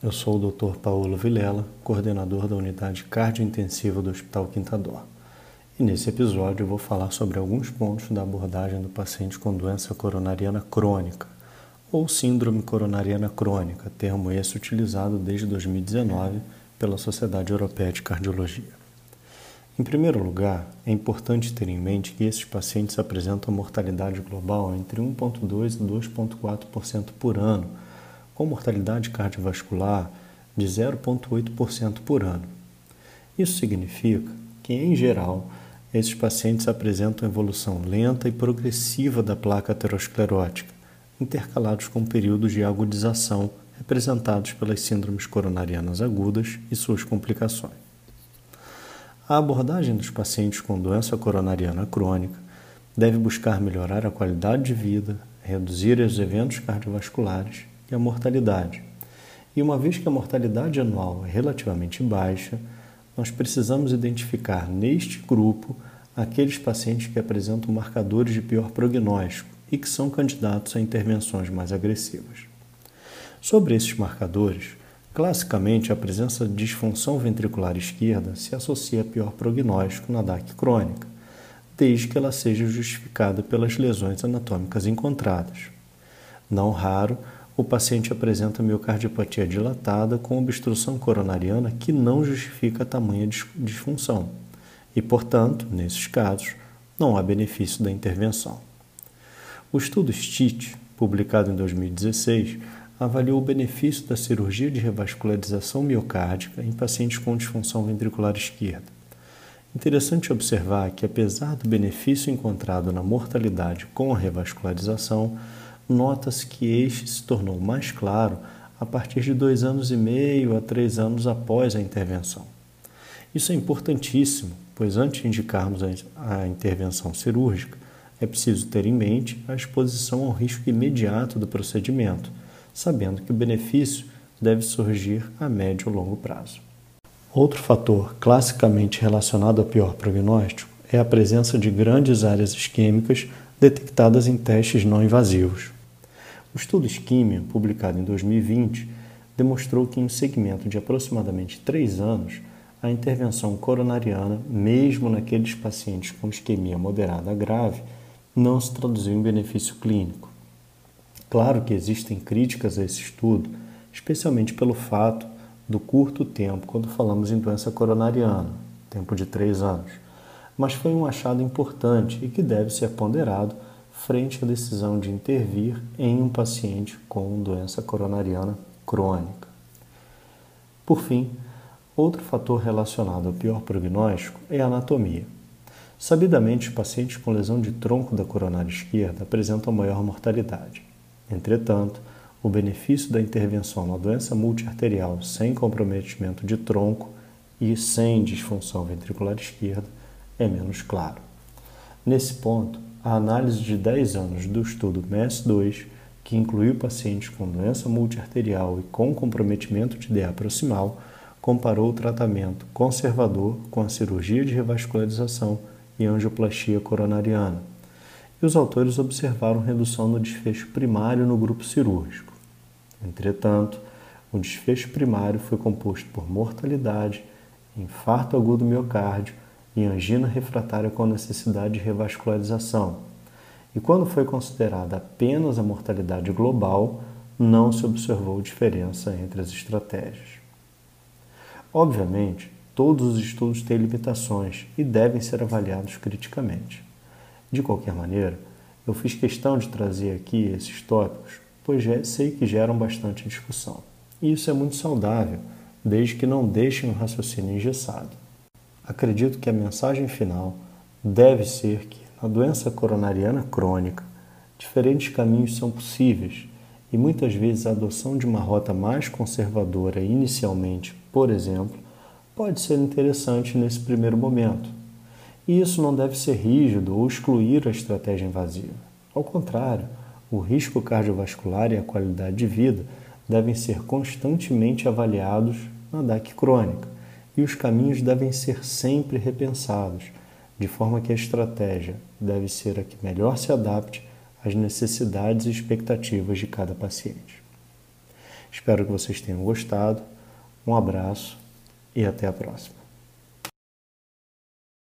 Eu sou o Dr. Paulo Vilela, coordenador da unidade cardiointensiva do Hospital Quintador. E nesse episódio eu vou falar sobre alguns pontos da abordagem do paciente com doença coronariana crônica, ou síndrome coronariana crônica, termo esse utilizado desde 2019 pela Sociedade Europeia de Cardiologia. Em primeiro lugar, é importante ter em mente que esses pacientes apresentam mortalidade global entre 1,2% e 2,4% por ano com mortalidade cardiovascular de 0,8% por ano. Isso significa que, em geral, esses pacientes apresentam evolução lenta e progressiva da placa aterosclerótica, intercalados com períodos de agudização representados pelas síndromes coronarianas agudas e suas complicações. A abordagem dos pacientes com doença coronariana crônica deve buscar melhorar a qualidade de vida, reduzir os eventos cardiovasculares e a mortalidade. E uma vez que a mortalidade anual é relativamente baixa, nós precisamos identificar neste grupo aqueles pacientes que apresentam marcadores de pior prognóstico e que são candidatos a intervenções mais agressivas. Sobre esses marcadores, classicamente a presença de disfunção ventricular esquerda se associa a pior prognóstico na DAC crônica, desde que ela seja justificada pelas lesões anatômicas encontradas. Não raro, o paciente apresenta miocardiopatia dilatada com obstrução coronariana que não justifica tamanha disfunção e, portanto, nesses casos, não há benefício da intervenção. O estudo STIT, publicado em 2016, avaliou o benefício da cirurgia de revascularização miocárdica em pacientes com disfunção ventricular esquerda. Interessante observar que, apesar do benefício encontrado na mortalidade com a revascularização, nota-se que este se tornou mais claro a partir de dois anos e meio a três anos após a intervenção. Isso é importantíssimo, pois antes de indicarmos a intervenção cirúrgica, é preciso ter em mente a exposição ao risco imediato do procedimento, sabendo que o benefício deve surgir a médio ou longo prazo. Outro fator classicamente relacionado ao pior prognóstico é a presença de grandes áreas isquêmicas detectadas em testes não invasivos. O estudo Isquímia, publicado em 2020, demonstrou que em um segmento de aproximadamente 3 anos, a intervenção coronariana, mesmo naqueles pacientes com isquemia moderada grave, não se traduziu em benefício clínico. Claro que existem críticas a esse estudo, especialmente pelo fato do curto tempo quando falamos em doença coronariana, tempo de 3 anos, mas foi um achado importante e que deve ser ponderado frente à decisão de intervir em um paciente com doença coronariana crônica. Por fim, outro fator relacionado ao pior prognóstico é a anatomia. Sabidamente, pacientes com lesão de tronco da coronária esquerda apresentam maior mortalidade. Entretanto, o benefício da intervenção na doença multiarterial sem comprometimento de tronco e sem disfunção ventricular esquerda é menos claro. Nesse ponto, a análise de 10 anos do estudo MES-2, que incluiu pacientes com doença multiarterial e com comprometimento de DA proximal, comparou o tratamento conservador com a cirurgia de revascularização e angioplastia coronariana. E os autores observaram redução no desfecho primário no grupo cirúrgico. Entretanto, o desfecho primário foi composto por mortalidade, infarto agudo miocárdio, e angina refratária com necessidade de revascularização. E quando foi considerada apenas a mortalidade global, não se observou diferença entre as estratégias. Obviamente, todos os estudos têm limitações e devem ser avaliados criticamente. De qualquer maneira, eu fiz questão de trazer aqui esses tópicos, pois sei que geram bastante discussão. E isso é muito saudável, desde que não deixem o raciocínio engessado. Acredito que a mensagem final deve ser que, na doença coronariana crônica, diferentes caminhos são possíveis e muitas vezes a adoção de uma rota mais conservadora inicialmente, por exemplo, pode ser interessante nesse primeiro momento. E isso não deve ser rígido ou excluir a estratégia invasiva. Ao contrário, o risco cardiovascular e a qualidade de vida devem ser constantemente avaliados na DAC crônica e os caminhos devem ser sempre repensados, de forma que a estratégia deve ser a que melhor se adapte às necessidades e expectativas de cada paciente. Espero que vocês tenham gostado. Um abraço e até a próxima.